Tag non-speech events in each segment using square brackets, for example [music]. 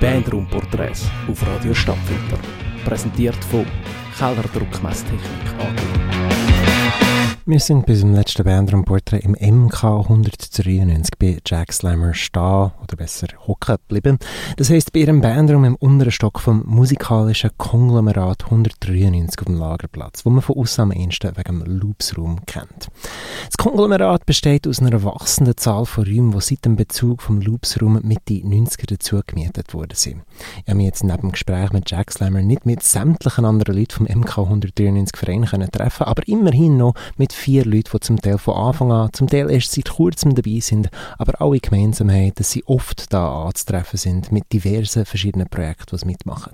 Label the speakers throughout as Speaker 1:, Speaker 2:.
Speaker 1: Bandraumporträts auf Radio Stadtfilter. Präsentiert von Keller Druckmesstechnik AG.
Speaker 2: Wir sind bis zum letzten Bandraumporträt im MK 193 bei Jack Slammer stehen, oder besser hocken geblieben. Das heisst, bei ihrem Bandraum im unteren Stock vom musikalischen Konglomerat 193 auf dem Lagerplatz, wo man von außen am ehesten wegen dem Loopsraum kennt. Das Konglomerat besteht aus einer wachsenden Zahl von Räumen, die seit dem Bezug vom Loopsraum Mitte 90er dazu gemietet worden sind. Ich habe mich jetzt neben dem Gespräch mit Jack Slammer nicht mit sämtlichen anderen Leuten vom MK 193 Verein treffen aber immerhin noch mit vier Leute, die zum Teil von Anfang an, zum Teil erst seit kurzem dabei sind, aber alle gemeinsam haben, dass sie oft da anzutreffen sind mit diversen verschiedenen Projekten, die sie mitmachen.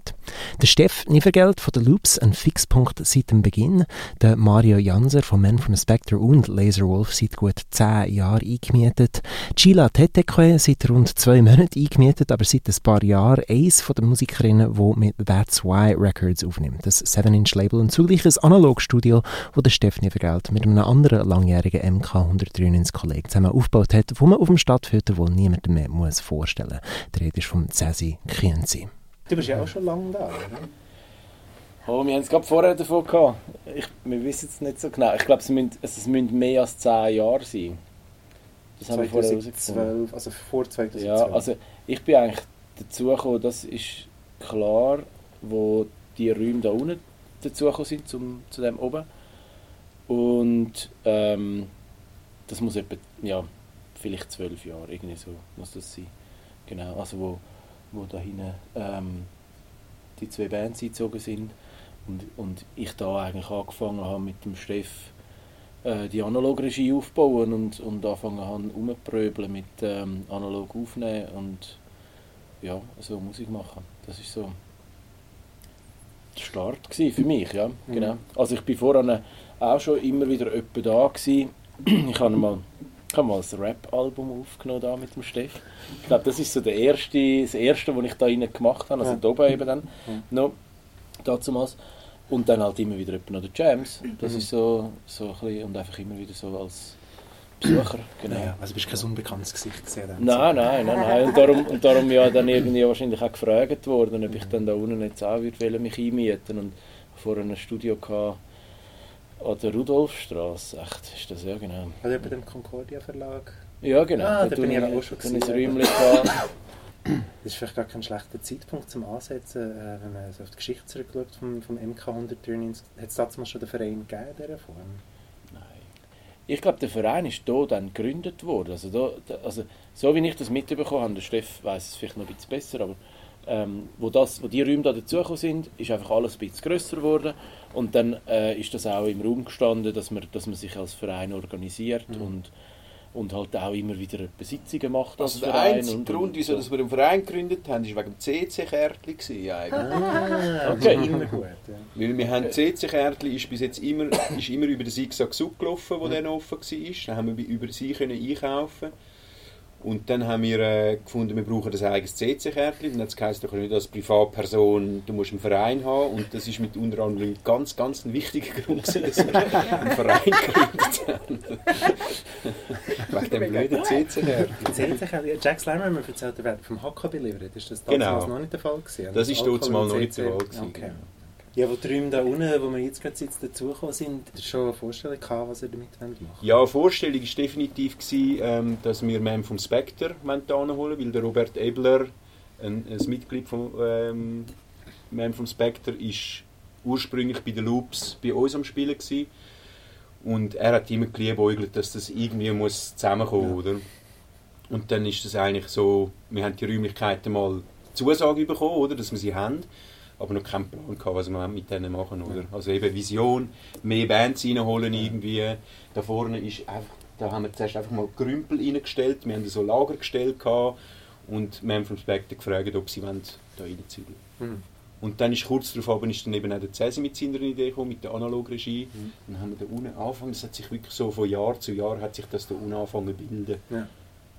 Speaker 2: Der Steff Nivergeld von den Loops, ein Fixpunkt seit dem Beginn, der Mario Janser von Man from Spectre und Laserwolf seit gut zehn Jahren eingemietet, Chila Tetekwe seit rund zwei Monaten eingemietet, aber seit ein paar Jahren eins von den Musikerinnen, die mit That's Why Records aufnimmt, das 7-Inch-Label und zugleich ein Analogstudio, wo der Steff Nivergeld mit einem anderen langjährigen MK 193 Kollegen zusammen aufgebaut hat, wo man auf dem Stadtfilter wohl niemandem mehr muss vorstellen muss. Die Rede ist vom Cesi Kienzi.
Speaker 3: Du bist ja auch schon lange da, oder?
Speaker 4: Oh, wir haben es gerade vorher davon gehabt. Ich, wir wissen es nicht so genau. Ich glaube, es müssen, es müssen mehr als 10 Jahre sein.
Speaker 3: Das haben wir vorher. Also vor 2012.
Speaker 4: Ja, also ich bin eigentlich dazu gekommen, das ist klar, wo die Räume da unten dazu sind, zum, zu dem oben. Und ähm, das muss etwa, ja, vielleicht zwölf Jahre, irgendwie so muss das sein. Genau, also wo, wo da hinten ähm, die zwei Bands eingezogen sind und, und ich da eigentlich angefangen habe mit dem Steff äh, die Analogregie aufbauen und, und anfangen habe rumzupröbeln mit ähm, analog aufnehmen und ja, so Musik machen. Das ist so der Start für mich, ja, mhm. genau. Also ich bin vorher auch schon immer wieder öppe da gewesen. [clears throat] Ich habe mal, ich habe mal ein Rap-Album aufgenommen da mit dem Steff. Ich glaube, das ist so der erste, das erste, was ich da rein gemacht habe, also ja. da oben eben dann ja. noch, damals. Und dann halt immer wieder noch die Jams. Das mhm. ist so, so ein bisschen, und einfach immer wieder so als Besucher. Genau.
Speaker 3: Ja, also bist du kein unbekanntes Gesicht gesehen?
Speaker 4: Nein, nein, nein, nein. Und darum, und darum ja dann irgendwie wahrscheinlich auch gefragt worden, ob ich dann da unten jetzt auch würde mich einmieten und vor einem Studio gehabt, an der Rudolfstraße, echt, ist das ja genau.
Speaker 3: Also bei dem Concordia Verlag?
Speaker 4: Ja, genau.
Speaker 3: Ah, da bin ich auch schon
Speaker 4: gesehen. Räumchen
Speaker 3: Das ist vielleicht gar kein schlechter Zeitpunkt zum Ansetzen, äh, wenn man so auf die Geschichte zurückschaut vom, vom MK 193. Hat es damals schon den Verein gegeben in dieser Form?
Speaker 4: Nein. Ich glaube, der Verein ist hier dann gegründet worden. Also, da, also so wie ich das mitbekommen habe, der Steff weiß es vielleicht noch ein bisschen besser, aber ähm, wo, das, wo die Räume da dazugekommen sind, ist einfach alles ein bisschen grösser geworden und dann äh, ist das auch im Raum gestanden, dass man, dass man sich als Verein organisiert mhm. und, und halt auch immer wieder Besitzungen macht
Speaker 5: als also Verein. Der einzige Grund, wieso dass wir einen Verein gegründet haben, ist wegen dem CC-Kärtchen
Speaker 3: Ah, okay. immer gut. Ja.
Speaker 5: Weil wir haben CC-Kärtchen ist bis jetzt immer, ist immer über den Zigzag Sub gelaufen, wo mhm. dann offen war. Dann haben wir über sie können einkaufen und dann haben wir äh, gefunden, wir brauchen ein eigenes CC-Kärtchen. Und jetzt heisst doch nicht als Privatperson, du musst einen Verein haben. Und das ist mit unter anderem ganz, ganz ein wichtiger [laughs] Grund, dass wir einen Verein gegründet haben. [laughs] Wegen dem blöden CC-Kärtchen.
Speaker 3: CC Jack Slammer hat mir erzählt, er wird vom Hacker beliefert. Ist das damals genau. noch nicht der Fall gewesen?
Speaker 5: Das ist damals noch nicht der Fall gewesen. Okay.
Speaker 3: Ja, wo Räume da unten, wo wir jetzt gerade sitzen, dazugekommen sind, hast du schon eine Vorstellung gehabt, was ihr damit machen
Speaker 5: Ja, eine Vorstellung war definitiv, gewesen, ähm, dass wir Man vom Spectre holen wollen, weil der Robert Ebler, ein, ein Mitglied von ähm, Man vom Spectre, ist ursprünglich bei den Loops bei uns am Spielen gewesen. Und er hat immer geliebäugelt, dass das irgendwie muss zusammenkommen muss. Ja. Und dann ist das eigentlich so, wir haben die Räumlichkeiten mal Zusage bekommen, oder, dass wir sie haben aber noch keinen Plan gehabt, was wir mit denen machen. Oder? Also eben Vision, mehr Bands reinholen irgendwie. Da vorne ist einfach, da haben wir zuerst einfach mal Grümpel reingestellt, wir haben so Lager gestellt gehabt und wir haben vom Spectre gefragt, ob sie wollen, da reinziehen mhm. Und dann ist kurz darauf aber ist dann eben auch der Cesi mit seiner Idee gekommen, mit der Analogregie. Mhm. Dann haben wir da unten angefangen, das hat sich wirklich so von Jahr zu Jahr hat sich das da unten angefangen zu bilden.
Speaker 3: Ja.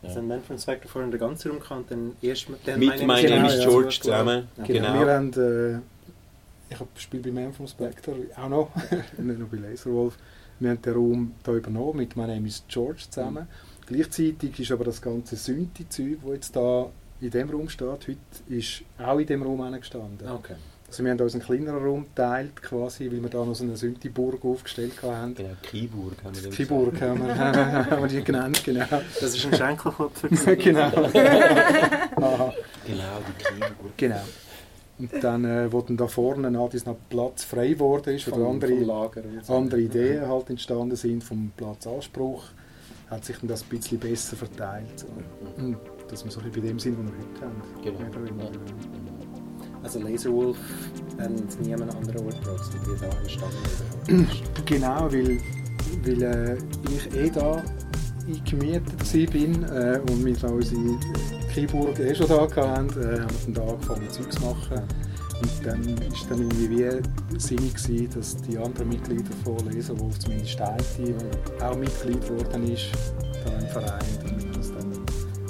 Speaker 3: Also ein Manfred Spector vorhin den ganzen Raum kann, dann erst
Speaker 5: mit Mit My Name genau, is George zusammen.
Speaker 6: Genau. genau. Wir haben, äh, ich habe Spiel bei Manfred Spector auch noch, [laughs] nicht nur bei Laserwolf. Wir haben den Raum hier übernommen mit My Name is George zusammen. Mhm. Gleichzeitig ist aber das ganze Synthi-Zeug, das jetzt da in dem Raum steht, heute ist auch in dem Raum gestanden.
Speaker 3: Okay.
Speaker 6: Also wir haben uns einen kleineren Raum geteilt, quasi, weil wir da noch so eine Synthi-Burg aufgestellt haben.
Speaker 5: Genau, Keyburg haben wir
Speaker 6: Kiburg haben wir, [laughs] haben wir die genannt, genau.
Speaker 3: Das ist ein Schenkelklopfer. [laughs]
Speaker 6: genau. Aha,
Speaker 5: Genau, die Keyburg.
Speaker 6: genau. Und dann, äh, wo dann da vorne nach noch Platz frei geworden ist, oder andere,
Speaker 3: Lager. und so.
Speaker 6: andere Ideen halt entstanden sind vom Platzanspruch, hat sich dann das ein bisschen besser verteilt. So. Dass wir so ein bisschen bei dem sind, was wir heute haben.
Speaker 5: Genau.
Speaker 3: Also Laserwolf und niemand anderen Ort braucht wie da entstanden ist.
Speaker 6: Genau, weil, weil äh, ich eh da eingemietet war bin äh, und wir da unsere Keyburg eh schon da hatten, äh, haben wir dann da angefangen Zeug zu machen. Und dann ist dann irgendwie wie sinnig gewesen, dass die anderen Mitglieder von Laserwolf, zumindest Steiti, auch Mitglied geworden ist da im Verein, damit das dann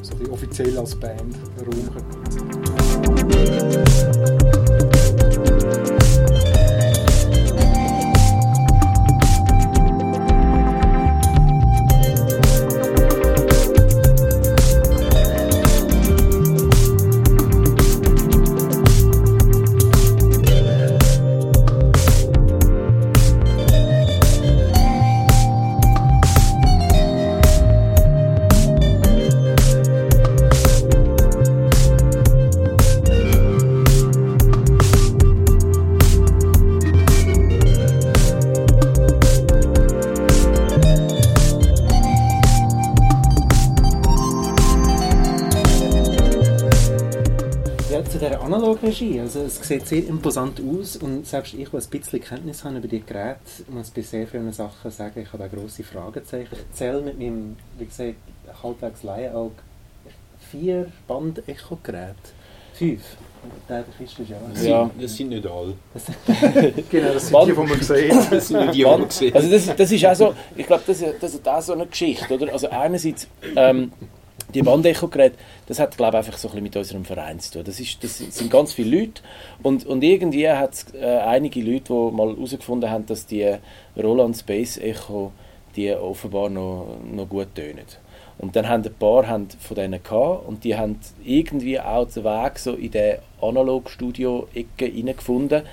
Speaker 6: so offiziell als Band Raum hat.
Speaker 3: Thank you. Analogregie. Also es sieht sehr imposant aus und selbst ich, der ein bisschen Kenntnis habe über die Geräte, muss bei sehr vielen Sachen sagen, ich habe da grosse Fragezeichen. Ich zähle mit meinem, wie gesagt, halbwegs Laienauge vier Band-Echo-Geräte. Fünf. Ja.
Speaker 5: Das,
Speaker 4: Ja.
Speaker 5: sind, das sind nicht alle. [laughs]
Speaker 6: Genau, das sind die, die man sieht. [laughs]
Speaker 5: Das sind nicht die, die wir gesehen
Speaker 4: Also das, das ist auch so, ich glaube, das, ist- das ist auch so eine Geschichte, oder? Also einerseits, ähm, die Bandecho-Geräte, das hat, glaube ich, einfach so ein bisschen mit unserem Verein zu tun. Das, ist, das sind ganz viele Leute und, und irgendwie hat es äh, einige Leute, die mal herausgefunden haben, dass die Roland Space Echo die offenbar noch, noch gut tönen. Und dann haben ein paar haben von denen gehabt und die haben irgendwie auch den Weg so in die Analogstudio-Ecke hineingefunden,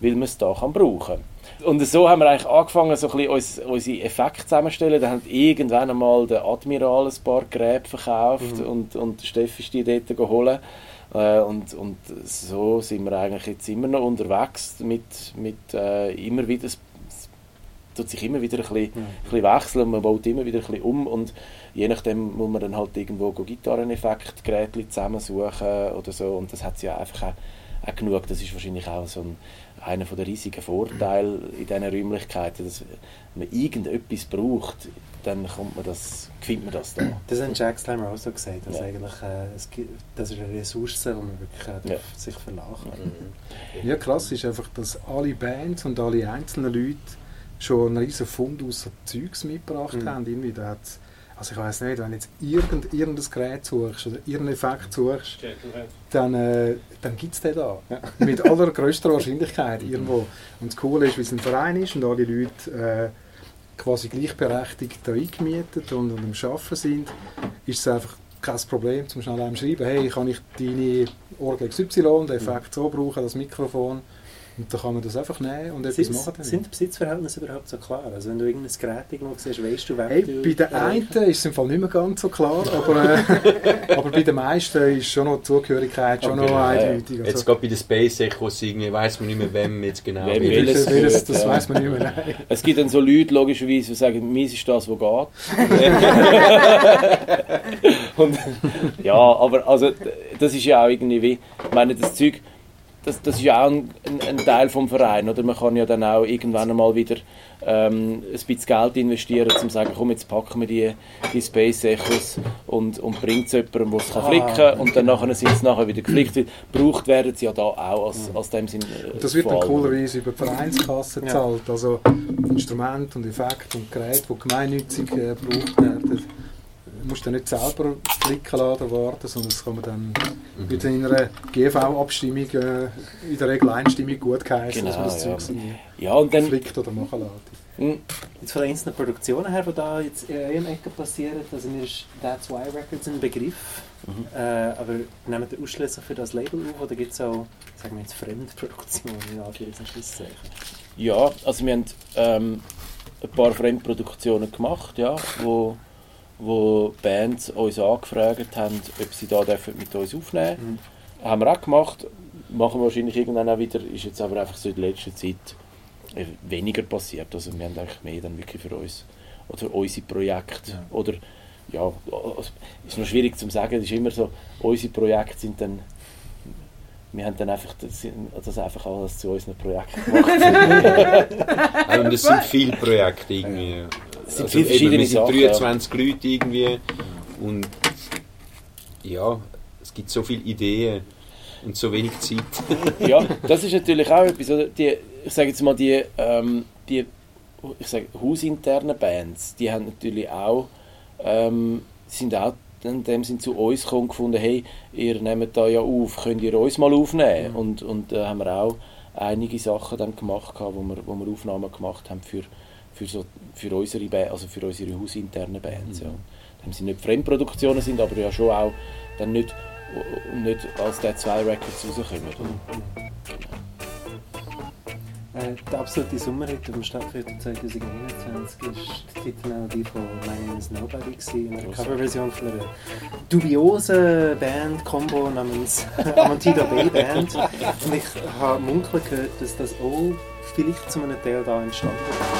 Speaker 4: weil man es da kann brauchen Und so haben wir eigentlich angefangen, so ein bisschen uns, unsere Effekte zusammenzustellen. Dann haben irgendwann einmal der Admiral ein paar Gräber verkauft und, und Steffi ist die dort geholt. Äh, und, und so sind wir eigentlich jetzt immer noch unterwegs mit, mit äh, immer wieder, es tut sich immer wieder ein bisschen, ein bisschen wechseln und man baut immer wieder ein bisschen um und je nachdem muss man dann halt irgendwo Gitarreneffektgeräte zusammensuchen oder so und das hat es ja einfach auch, auch genug. Das ist wahrscheinlich auch so ein, einer der riesigen Vorteile in diesen Räumlichkeiten, dass wenn man irgendetwas braucht, dann kommt man das, findet man das da.
Speaker 3: Das hat Jack Slammer auch so gesagt, dass
Speaker 4: Ja.
Speaker 3: eigentlich, äh, es gibt, das ist eine Ressource, die man wirklich äh,
Speaker 4: Ja.
Speaker 3: sich verlachen kann.
Speaker 6: Ja, krass ist einfach, dass alle Bands und alle einzelnen Leute schon einen riesen Fund aus Zeugs mitgebracht
Speaker 3: Mhm.
Speaker 6: haben. Irgendwie, da also ich weiß nicht, wenn du jetzt irgend, irgendein Gerät suchst oder irgendeinen Effekt suchst, dann, äh, dann gibt es den da. Mit allergrößter Wahrscheinlichkeit irgendwo. Und das Coole ist, wie es ein Verein ist und alle Leute äh, quasi gleichberechtigt da eingemietet und, und am Arbeiten sind, ist es einfach kein Problem, zum schnell einem schreiben, hey, kann ich deine Orgel XY, den Effekt so brauchen, das Mikrofon. Und dann kann man das einfach nehmen und etwas
Speaker 3: Sind,
Speaker 6: machen. damit.
Speaker 3: sind die Besitzverhältnisse überhaupt so klar? Also wenn du irgendein Gerät irgendwo siehst, weißt du, wer
Speaker 6: Hey,
Speaker 3: du
Speaker 6: bei den einen ist es im Fall nicht mehr ganz so klar, aber, äh, [laughs] aber bei den meisten ist schon noch die Zugehörigkeit schon
Speaker 5: Okay,
Speaker 6: noch
Speaker 5: ja.
Speaker 6: eindeutig.
Speaker 5: Jetzt
Speaker 6: Also,
Speaker 5: gerade bei den Space Echos irgendwie weiss man nicht mehr, wem jetzt genau
Speaker 4: Wem
Speaker 5: will.
Speaker 4: welches
Speaker 6: welches, welches, das
Speaker 4: Ja.
Speaker 6: weiß man nicht mehr. Nein.
Speaker 4: Es gibt dann so Leute, logischerweise, die sagen, meins ist das, was geht. [laughs] Und, ja, aber also, das ist ja auch irgendwie wie, ich meine, das Zeug, das, das ist ja auch ein, ein, Teil vom Verein, oder? Man kann ja dann auch irgendwann einmal wieder ähm, ein bisschen Geld investieren, um zu sagen, komm, jetzt packen wir die, die Space Echos und, und bringt es jemandem, der es kann flicken kann und dann nachher sind sie nachher wieder geflickt. Gebraucht werden sie ja da auch als, als dem Sinn. äh,
Speaker 6: das wird dann coolerweise über die Vereinskasse
Speaker 3: Ja.
Speaker 6: gezahlt. Also Instrumente und Effekte und Geräte, die gemeinnützig äh, gebraucht werden. Musst dann nicht selber flicken lassen oder warten, sondern das kann man dann
Speaker 4: Mhm.
Speaker 6: in einer GV-Abstimmung äh, in der Regel einstimmig gut geheißen, dass man
Speaker 4: Genau,
Speaker 6: das
Speaker 4: ja.
Speaker 6: Zeug
Speaker 4: Ja, und dann,
Speaker 6: flickt oder machen lässt.
Speaker 4: Mhm.
Speaker 3: Jetzt von den einzelnen Produktionen her, die da jetzt in eurem Ecke passieren, also mir ist That's Why Records ein Begriff,
Speaker 4: Mhm.
Speaker 3: äh, aber nehmt ihr ausschließlich für das Label auf oder gibt es auch, sagen wir jetzt, Fremdproduktionen in Anführungs- und Schlusszeichen?
Speaker 4: Ja, also wir haben ähm, ein paar Fremdproduktionen gemacht, ja, wo, wo Bands uns angefragt haben, ob sie da dürfen mit uns aufnehmen
Speaker 3: Mhm.
Speaker 4: Haben wir auch gemacht, machen wir wahrscheinlich irgendwann auch wieder, ist jetzt aber einfach so in der letzten Zeit weniger passiert. Also wir haben eigentlich mehr dann wirklich für uns oder für unsere Projekte
Speaker 3: Ja.
Speaker 4: oder ja, also, ist noch schwierig zu sagen, es ist immer so, unsere Projekte sind dann wir haben dann einfach das, das einfach alles zu unseren Projekten gemacht. [laughs]
Speaker 5: Also, und es sind viele Projekte irgendwie.
Speaker 4: Es sind
Speaker 5: Also
Speaker 4: viele verschiedene
Speaker 5: sind
Speaker 4: Sachen,
Speaker 5: 23 Leute irgendwie und ja, es gibt so viele Ideen und so wenig Zeit. [laughs]
Speaker 4: ja, das ist natürlich auch etwas. Oder? Die, ich sage jetzt mal, die, ähm, die ich sage, hausinternen Bands, die haben natürlich auch, ähm, sind auch in dem sind zu uns gekommen und gefunden, hey, ihr nehmt da ja auf, könnt ihr uns mal aufnehmen?
Speaker 3: Mhm.
Speaker 4: Und, und da haben wir auch einige Sachen dann gemacht, gehabt, wo wir, wo wir Aufnahmen gemacht haben für, für, so, für, unsere, ba also für unsere hausinternen Bands. Ja. Dann sind nicht Fremdproduktionen, sind aber ja schon auch dann nicht, nicht als der zwei Records rauskommen.
Speaker 3: Äh, der absolute Sommerhit, der stattfindet 2021, ist die Titelmelodie von My Name is Nobody, gewesen, eine. Coverversion von einer dubiosen Band-Combo namens [laughs] Amantida Bay Band. Und ich habe munkeln gehört, dass das auch vielleicht zu einem Teil da entstanden ist.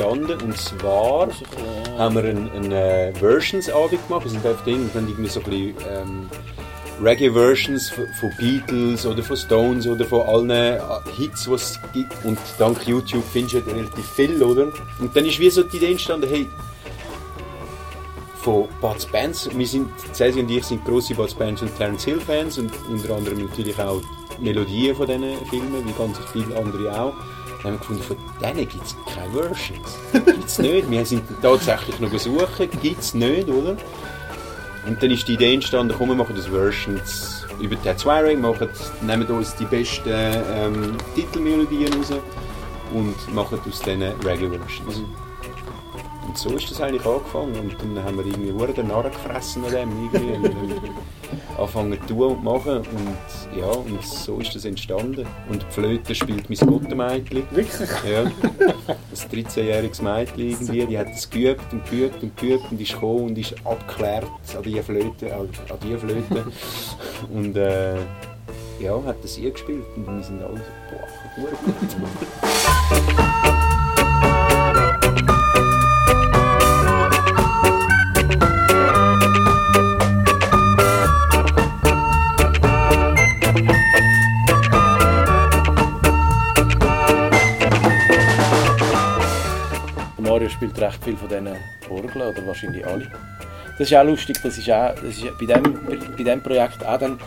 Speaker 5: Entstanden und zwar haben wir einen, einen äh, Versions-Abend gemacht. Wir sind auf den und haben irgendwie so ein bisschen ähm, Reggae-Versions von, Beatles oder von Stones oder von allen äh, Hits, die es gibt. Und dank YouTube findest du ja relativ viel, oder? Und dann ist wie so die Idee entstanden, hey, von Bud Spence, wir sind, Cesi und ich sind grosse Bud Spence und Terence Hill Fans und unter anderem natürlich auch die Melodien von diesen Filmen, wie ganz viele andere auch. Dann haben wir gefunden, von denen gibt es keine Versions. [laughs] Gibt es nicht. Wir sind tatsächlich noch suchen, gibt es nicht, oder? Und dann ist die Idee entstanden, komm, wir machen das Versions über den Zwei-Ring, machen, nehmen uns die besten ähm, Titelmelodien raus und machen aus diesen Reggae-Versions. Und so ist das eigentlich angefangen. Und dann haben wir irgendwie den Narren gefressen an dem. Irgendwie. [laughs] Angefangen zu tun und machen. Und ja, und so ist das entstanden. Und die Flöte spielt mein Gottemädchen.
Speaker 3: Wirklich?
Speaker 5: Ja. Ein 13-jähriges Mädchen irgendwie, die hat es geübt und geübt und geübt und ist gekommen und ist abgeklärt an die Flöte, an, an die Flöte. [laughs] Und äh, ja, hat das ihr gespielt und wir sind alle so, boah, gut.
Speaker 4: Mario spielt recht viel von diesen Orgeln, oder wahrscheinlich alle. Das ist auch lustig, das ist auch das ist bei diesem bei dem Projekt auch dann,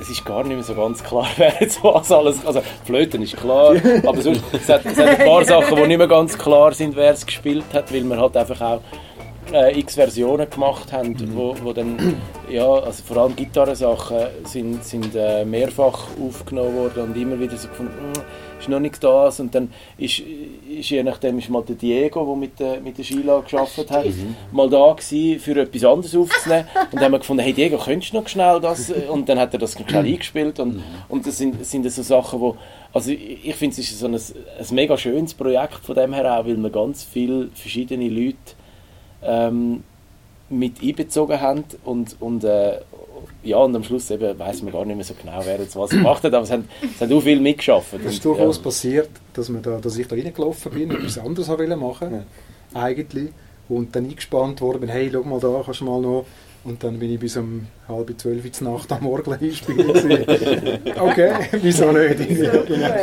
Speaker 4: es ist gar nicht mehr so ganz klar, [laughs] wer jetzt was alles, also Flöten ist klar, aber sonst, es, hat, es hat ein paar [laughs] Sachen, die nicht mehr ganz klar sind, wer es gespielt hat, weil wir halt einfach auch äh, x Versionen gemacht haben, wo, wo dann, ja, also vor allem Gitarrensachen sind, sind äh, mehrfach aufgenommen worden und immer wieder so gefunden, «Hm, ist noch nicht das. Und dann ist, ist je nachdem ist mal der Diego, der mit der, mit der Sheila gearbeitet hat, mal da gewesen, für etwas anderes aufzunehmen. [laughs] Und dann haben wir gefunden, hey Diego, könntest du noch schnell das? Und dann hat er das schnell eingespielt und, und das sind, sind so Sachen, wo also ich, ich finde es ist so ein, ein mega schönes Projekt von dem her auch, weil wir ganz viele verschiedene Leute ähm, mit einbezogen haben und, und, äh, ja, und am Schluss eben weiss man gar nicht mehr so genau, wer jetzt was gemacht hat, aber es haben, es haben auch viel mitgeschafft.
Speaker 6: Es ist durchaus
Speaker 4: ja.
Speaker 6: passiert, dass, wir da, dass ich da reingelaufen bin und etwas anderes wollen machen
Speaker 3: Ja.
Speaker 6: eigentlich. und dann eingespannt worden bin, hey, schau mal da, kannst du mal noch und dann bin ich bis um halb zwölf Uhr Nacht am Morgen [laughs] einspielen. okay, [laughs] wieso nicht? genau.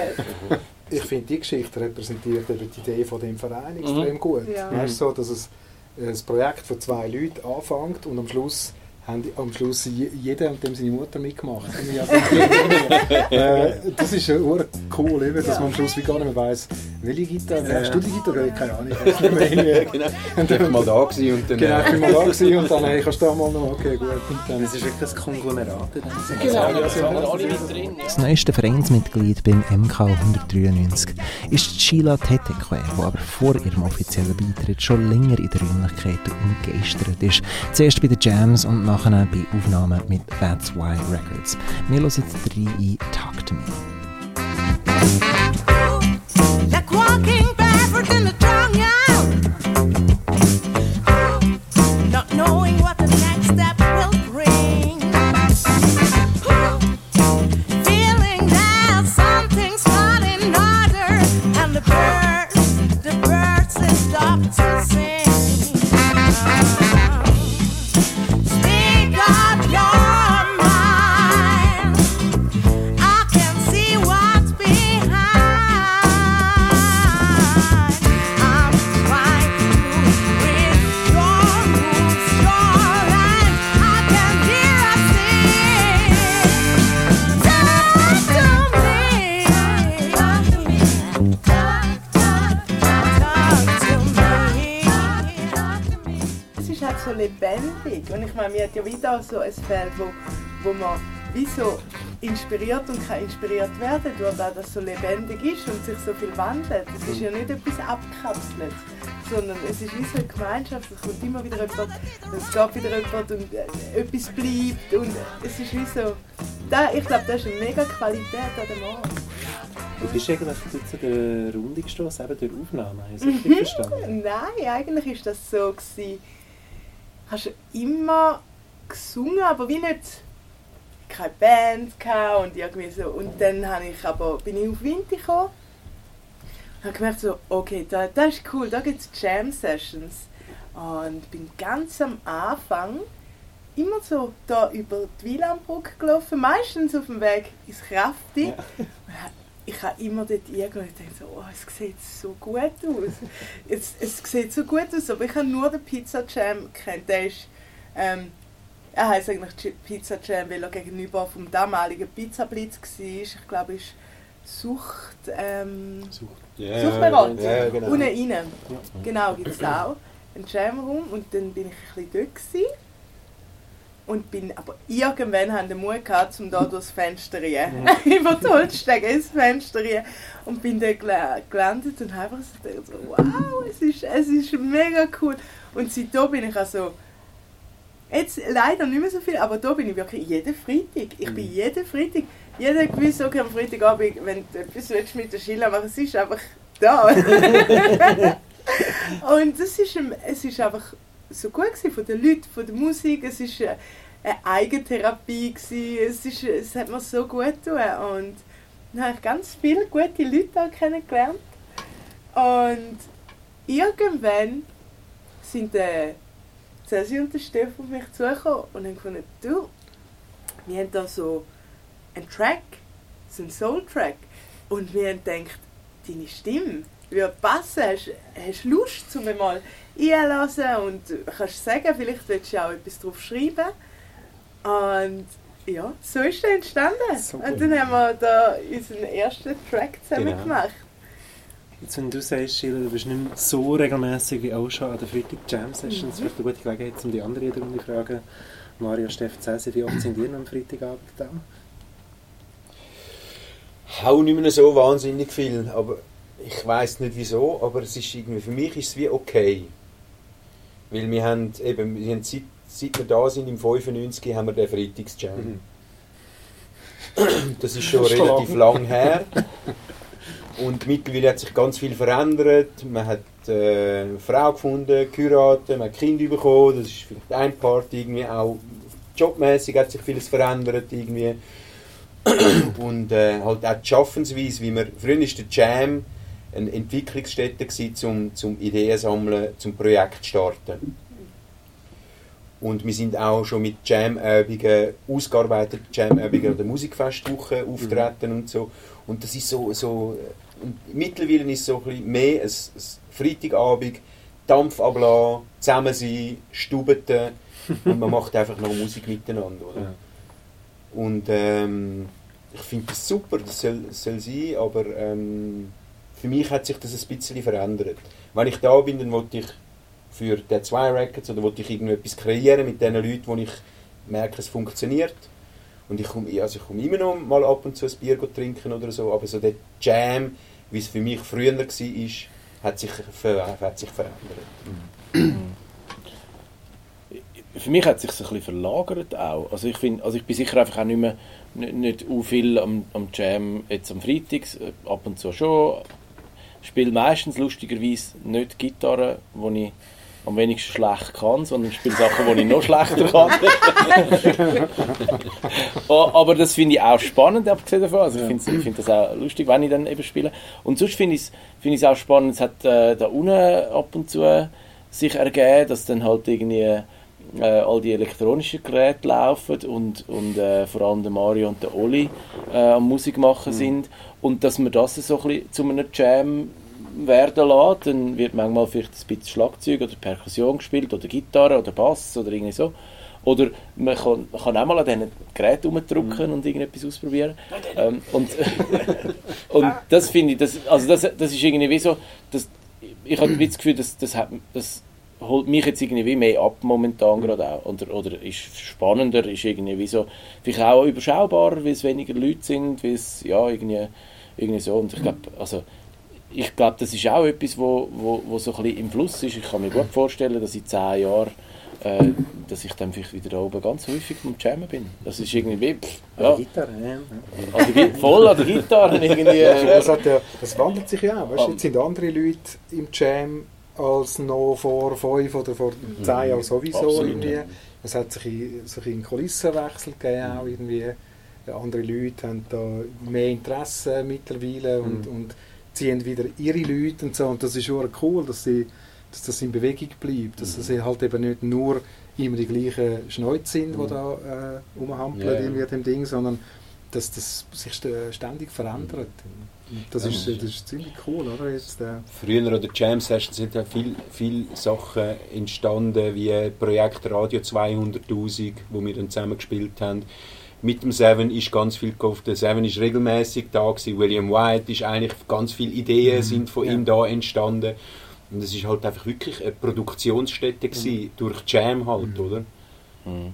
Speaker 6: Ich finde, die Geschichte repräsentiert eben die Idee von dem Verein extrem mhm. gut. Ja. Weißt, so, dass es ein Projekt von zwei Leuten anfängt und am Schluss haben am Schluss jeder und dem seine Mutter mitgemacht. [laughs] äh, das ist ja cool, eben, dass man am Schluss wie gar nicht mehr weiss, welche Gitarre, ja. hast du die Gitarre? Keine Ahnung, [laughs] ich weiß nicht mehr. genau.
Speaker 5: Und dann, ich mal da gewesen und dann...
Speaker 6: Genau, ich bin mal da gewesen und dann, hey, kannst du da mal noch, okay, gut. Und
Speaker 3: dann, es ist wirklich ein Konglomerat.
Speaker 2: Genau, ja, alle drin. Das neueste Vereinsmitglied beim MK 193 ist Sheila Tetekwe, die aber vor ihrem offiziellen Beitritt schon länger in der Räumlichkeit umgeistert ist. Zuerst bei den Jams und nach nachher bei Aufnahmen mit That's Why Records. Wir hören jetzt ein Talk to Me. Walking in Not knowing what the next step will bring. Feeling something's in and the birds, the birds to sing.
Speaker 7: Meine, mir hat ja wieder so ein Feld, wo, wo man wie so inspiriert und kann inspiriert werden durch das, dass es so lebendig ist und sich so viel wandelt. Es ist ja nicht etwas abkapselt, sondern es ist wie so eine Gemeinschaft. Es kommt immer wieder jemand, es geht wieder jemand und äh, etwas bleibt und es ist wie so... Da, ich glaube, das ist eine mega Qualität an dem Ort.
Speaker 3: Du bist eigentlich zu der Runde gestoßen, eben durch Aufnahmen, hast du mhm. verstanden?
Speaker 7: Nein, eigentlich war das so. Gewesen hast du immer gesungen, aber wie nicht keine Band und irgendwie so. Und dann habe ich aber, bin ich auf Winter gekommen und habe gemerkt so, okay, da, das ist cool, da gibt es Jam-Sessions. Und bin ganz am Anfang immer so da über die Wielandbrücke gelaufen, meistens auf dem Weg ins Krafti. Ja. Ich habe immer dort irgendwann gedacht, so, oh, es sieht so gut aus. Es, es sieht so gut aus, aber ich habe nur den Pizza Jam kennt. Der ist, ähm, er heisst eigentlich Pizza Jam, weil er gegenüber vom damaligen Pizza Blitz war. Ich glaube, es ist Sucht, ähm, Sucht. Yeah, Suchtberatung. Yeah, genau. Unten rein. Genau, gibt es auch. Einen Jam-Raum und dann bin ich ein bisschen dort. Gewesen und bin aber irgendwann haben den Mut gehabt, um da durchs Fenster rein. Mhm. Über die Holzstege ins Fenster rein. Und bin da gelandet und habe einfach so gedacht, wow, es ist, es ist mega cool. Und seitdem bin ich also, jetzt leider nicht mehr so viel, aber da bin ich wirklich jeden Freitag. Ich bin mhm. jeden Freitag, jeder gewiss, okay, am Freitagabend, wenn du etwas willst mit der Schiller machen, es ist einfach da. [laughs] und das ist, es ist einfach so gut gewesen, von den Leuten, von der Musik. Es war eine, Eigentherapie. Gewesen. Es, ist, es hat mir so gut getan. Und dann habe ich ganz viele gute Leute kennengelernt. Und irgendwann sind der Cesi und der Steff auf mich zugekommen und haben gefunden, du, wir haben da so einen Track, so einen Soul-Track. Und wir haben gedacht, deine Stimme würde passen. Hast, du Lust, um mal einlassen und kannst sagen, vielleicht willst du auch etwas drauf schreiben. Und ja, so ist er entstanden. So und dann haben wir da unseren ersten Track zusammen genau. gemacht.
Speaker 3: Jetzt, wenn du sagst, Sheila, du bist nicht mehr so regelmäßig wie auch schon an der Freitag Jam Sessions, mhm. vielleicht eine gute Gelegenheit, um die anderen Runde zu fragen. Mario, Steff, Cäsar, wie oft sind ihr noch am Freitagabend da?
Speaker 5: Auch nicht mehr so wahnsinnig viel, aber ich weiß nicht wieso, aber es ist irgendwie, für mich ist es wie okay. Weil wir haben eben, wir haben seit, seit wir da sind, im 95 haben wir den Freitagsjam. Mhm. Das ist schon das ist relativ lang. lang her. Und mittlerweile hat sich ganz viel verändert. Man hat äh, eine Frau gefunden, geheiratet, man hat Kinder bekommen. Das ist vielleicht ein Part irgendwie auch jobmäßig hat sich vieles verändert irgendwie. Und äh, halt auch die Schaffensweise, wie man, früher ist der Jam eine Entwicklungsstätte gewesen, zum, zum Ideen sammeln, zum Projekt starten. Und wir sind auch schon mit Jam-Übungen, ausgearbeiteten Jam-Übungen oder Musikfestwochen auftreten und so. Und das ist so, so mittlerweile ist es so ein bisschen mehr ein, ein Freitagabend, Dampf ablassen, zusammen sein, stubeten und man macht einfach noch Musik miteinander, oder?
Speaker 3: Ja.
Speaker 5: Und ähm, ich finde das super, das soll, soll sein, aber ähm, für mich hat sich das ein bisschen verändert. Wenn ich da bin, dann wollte ich für die zwei Records oder wollte ich irgendetwas kreieren mit den Leuten, wo ich merke, es funktioniert. Und ich komme also ich komme immer noch mal ab und zu ein Bier trinken oder so, aber so der Jam, wie es für mich früher war, hat sich, hat sich verändert. [clears throat]
Speaker 4: Für mich hat es sich so ein bisschen verlagert auch. Also ich, find, also ich bin sicher einfach auch nicht mehr nicht, nicht u viel am, am Jam jetzt am Freitags, äh, ab und zu schon. Ich spiele meistens lustigerweise nicht Gitarre, wo ich am wenigsten schlecht kann, sondern ich spiele Sachen, die ich noch schlechter kann. Oh, [laughs] Aber das finde ich auch spannend, abgesehen davon. Also ich finde find das auch lustig, wenn ich dann eben spiele. Und sonst finde ich es find ich's auch spannend, es hat äh, da unten ab und zu sich ergeben, dass dann halt irgendwie äh, all die elektronischen Geräte laufen und, und äh, vor allem der Mario und der Oli äh, am Musik machen sind und dass man das so ein bisschen zu einem Jam werden lässt, dann wird manchmal vielleicht ein bisschen Schlagzeug oder Perkussion gespielt oder Gitarre oder Bass oder irgendwie so. Oder man kann, man kann auch mal an diesen Geräten rumdrücken und irgendetwas ausprobieren. Ähm, und, [laughs] und das finde ich, das, also das, das ist irgendwie wie so, das, ich habe das Gefühl, das, das, hat, das holt mich jetzt irgendwie wie mehr ab momentan gerade auch. Oder, oder ist spannender, ist irgendwie wie so, vielleicht auch überschaubarer, weil es weniger Leute sind, weil es, ja, irgendwie, irgendwie so. Und ich glaube, also, ich glaube, das ist auch etwas, wo, wo, wo so ein bisschen im Fluss ist. Ich kann mir gut vorstellen, dass in zehn Jahren äh, dass ich dann vielleicht wieder da oben ganz häufig am Jammen bin. Das ist irgendwie, pff, ja,
Speaker 3: Gitarre, ja.
Speaker 4: an der, Gi- voll an der Gitarre [laughs] irgendwie.
Speaker 6: Das,
Speaker 4: Äh,
Speaker 6: hat ja, das wandelt sich ja auch. Weißt, du, jetzt sind andere Leute im Jam als noch vor fünf oder vor zehn Jahren sowieso.
Speaker 4: Absolut,
Speaker 6: irgendwie. Es hat sich in, sich einen Kulissenwechsel gegeben. Auch irgendwie. Ja, Andere Leute haben da mehr Interesse mittlerweile und, und ziehen wieder ihre Leute und so. Und das ist schon cool, dass, sie, dass das in Bewegung bleibt. Dass das halt eben nicht nur immer die gleichen Schnäuze sind, die da äh, rumhampeln irgendwie an dem Ding, sondern dass das sich st- ständig verändert. Und das,
Speaker 5: Ja,
Speaker 6: ist,
Speaker 5: das
Speaker 6: ist ziemlich cool, oder? Jetzt, äh,
Speaker 5: Früher oder Jam Sessions sind ja viele viel Sachen entstanden, wie Projekt Radio 200.000, wo wir dann zusammen gespielt haben. Mit dem Seven ist ganz viel gekauft. Der Seven ist regelmäßig da gewesen. William White ist eigentlich ganz viele Ideen sind von
Speaker 6: Ja.
Speaker 5: ihm da entstanden. Und es ist halt einfach wirklich eine Produktionsstätte gewesen, durch Jam halt, oder?
Speaker 4: Mhm.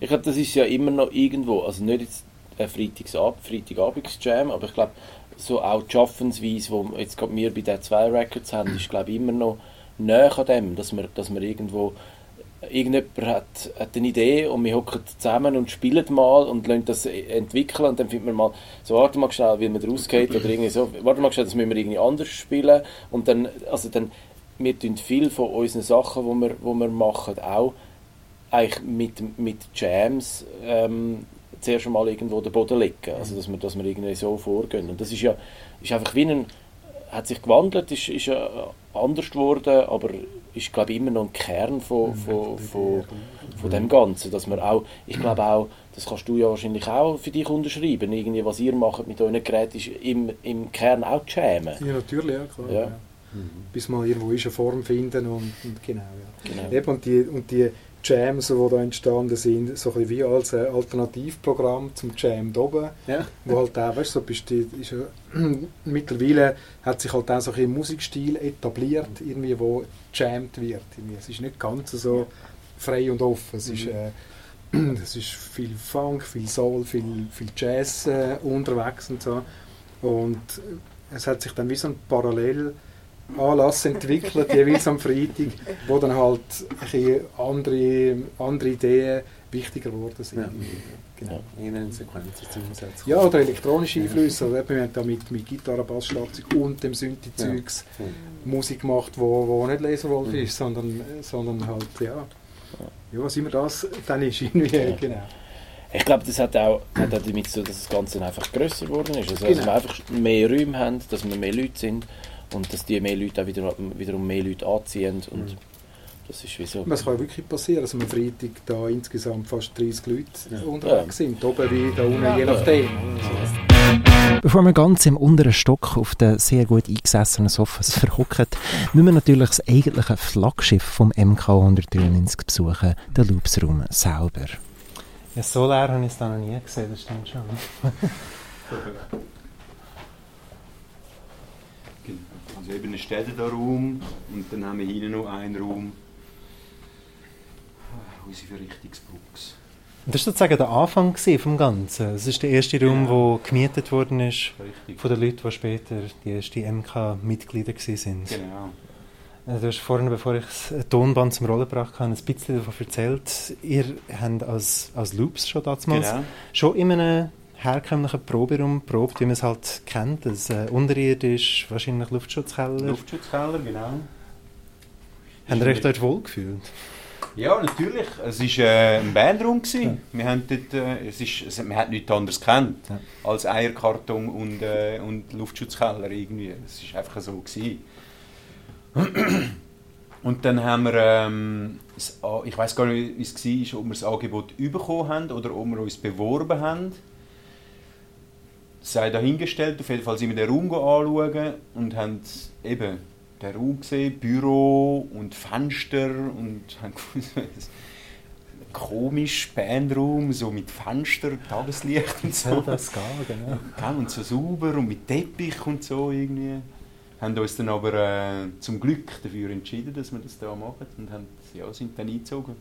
Speaker 4: Ich glaube, das ist ja immer noch irgendwo, also nicht jetzt ein Freitagsab Freitagabends-Jam, aber ich glaube, so auch die Schaffensweise, wo jetzt gerade wir bei den zwei Records haben, ist glaube ich immer noch näher an dem, dass man, dass man irgendwo irgendjemand hat, hat eine Idee und wir hocken zusammen und spielen mal und lassen das entwickeln und dann findet man mal, so warte mal schnell, wie man rausgeht oder irgendwie so, warte mal schnell, das müssen wir irgendwie anders spielen und dann, also dann, wir tun viel von unseren Sachen, wo wir, wo wir machen, auch eigentlich mit, mit Jams ähm, zuerst einmal irgendwo den Boden legen, also dass wir, dass wir irgendwie so vorgehen und das ist ja ist einfach wie ein, hat sich gewandelt, ist, ist ja anders geworden, aber ist glaube ich immer noch ein Kern von, von, von, von dem Ganzen, dass man auch, ich glaube auch, das kannst du ja wahrscheinlich auch für dich unterschreiben, irgendwie was ihr macht mit euren Geräten ist im, im Kern auch Jammen.
Speaker 6: ja, natürlich, ja, klar.
Speaker 4: Ja.
Speaker 6: Ja. Bis mal irgendwo ist eine Form finden und, und genau, ja.
Speaker 4: Genau.
Speaker 6: Eben, und, die, und die Jams, die da entstanden sind, so ein wie als äh, Alternativprogramm zum Jam da oben,
Speaker 3: Ja.
Speaker 6: wo halt auch, weißt du, so besteht, ist ja, [clears throat] mittlerweile hat sich halt auch so ein Musikstil etabliert, irgendwie, wo jammed wird. Irgendwie. Es ist nicht ganz so frei und offen. Es ist, äh, [clears throat] es ist viel Funk, viel Soul, viel, viel Jazz äh, unterwegs und so. Und es hat sich dann wie so ein Parallel Anlass entwickelt, jeweils am Freitag, wo dann halt ein andere, andere Ideen wichtiger geworden sind.
Speaker 3: Ja.
Speaker 6: Genau.
Speaker 3: Irgendeine Sequenz zum Umsetzen.
Speaker 6: Ja, oder elektronische Einflüsse. Also wir haben da mit, mit Gitarre, Bass, Schlagzeug und dem Synthi-Zeugs Musik gemacht, wo, wo nicht Laserwolf
Speaker 3: Mhm.
Speaker 6: ist, sondern, sondern halt, ja. Ja, was immer das dann ist, irgendwie, genau.
Speaker 4: Ich glaube, das hat auch, hat auch damit zu tun, dass das Ganze einfach grösser geworden ist. Also,
Speaker 6: Genau.
Speaker 4: dass wir einfach mehr Räume haben, dass wir mehr Leute sind und dass die mehr Leute auch wieder, wiederum mehr Leute anziehen. Und
Speaker 3: Mhm.
Speaker 4: das ist wieso.
Speaker 6: Es kann ja wirklich passieren, dass am Freitag da insgesamt fast 30 Leute
Speaker 3: Ja.
Speaker 6: unterwegs sind. Oben wie da unten, je
Speaker 4: Ja.
Speaker 6: nachdem.
Speaker 2: Bevor wir ganz im unteren Stock auf den sehr gut eingesessenen Sofas [laughs] verhocken, müssen wir natürlich das eigentliche Flaggschiff vom MK 193 besuchen, den Loopsraum selber.
Speaker 3: Ja, so leer habe ich es da noch nie gesehen, das stimmt schon. [laughs]
Speaker 5: Genau. Also eben ein Städteraum und dann haben wir hinten noch einen Raum. Ah, Unsere Verrichtungsbox.
Speaker 3: Das war sozusagen der Anfang vom Ganzen. Es ist der erste Raum, der gemietet worden ist
Speaker 5: Richtig.
Speaker 3: von den Leuten, die später die ersten MK-Mitglieder waren.
Speaker 5: Genau.
Speaker 3: Äh, Du hast vorhin, bevor ich das Tonband zum Rollen gebracht habe, ein bisschen davon erzählt. Ihr habt als, als Loops schon damals
Speaker 5: genau.
Speaker 3: schon in einem herkömmlichen Proberaum probt, wie man es halt kennt. Das äh, unterirdisch, wahrscheinlich Luftschutzkeller.
Speaker 5: Luftschutzkeller, genau.
Speaker 3: Habt ihr euch dort wohlgefühlt?
Speaker 5: Ja, natürlich. Es war äh, ein Bandraum. gewesen. Wir, haben dort, äh, es ist, es, wir haben nichts anderes gekannt
Speaker 3: Ja.
Speaker 5: als Eierkarton und, äh, und Luftschutzkeller irgendwie. Es war einfach so. Gewesen. Und dann haben wir, ähm, das, A- ich weiß gar nicht, wie es war, ob wir das Angebot bekommen haben oder ob wir uns beworben haben. Sei dahingestellt, auf jeden Fall sind wir den Raum anschauen und haben eben den Raum gesehen, Büro und Fenster und [laughs] haben gewusst, komisch Bandraum, so mit Fenster, Tageslicht und so.
Speaker 3: das gehen, genau.
Speaker 5: Ja, und so sauber und mit Teppich und so irgendwie. Haben uns dann aber äh, zum Glück dafür entschieden, dass wir das da machen und haben, ja, sind dann eingezogen.